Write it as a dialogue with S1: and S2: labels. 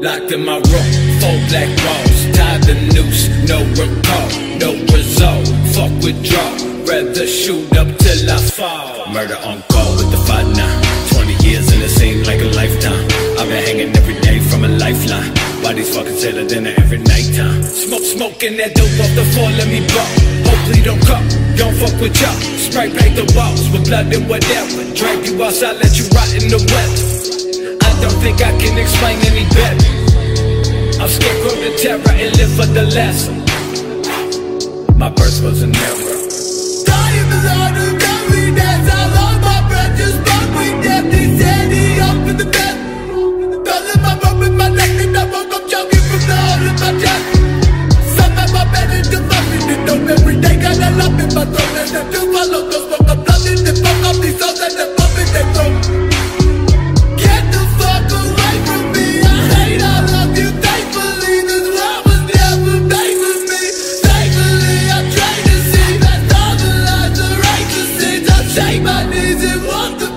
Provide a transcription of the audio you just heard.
S1: Locked in my room, four black walls, tied the noose, no recall, no result. Fuck withdraw, rather shoot up till I fall. Murder on call with the fight now. 20 years and it seemed like a lifetime. I've been hanging every day from a lifeline. Bodies fucking the dinner every nighttime. Smoke, smoking that dope off the floor, let me blow. Hopefully don't come, don't fuck with y'all. Spray paint the walls with blood and whatever. Drag you outside, let you rot in the weather. I don't think I the terror and live for the lesson. My birth was an error.
S2: Beside the shake my knees and walk the.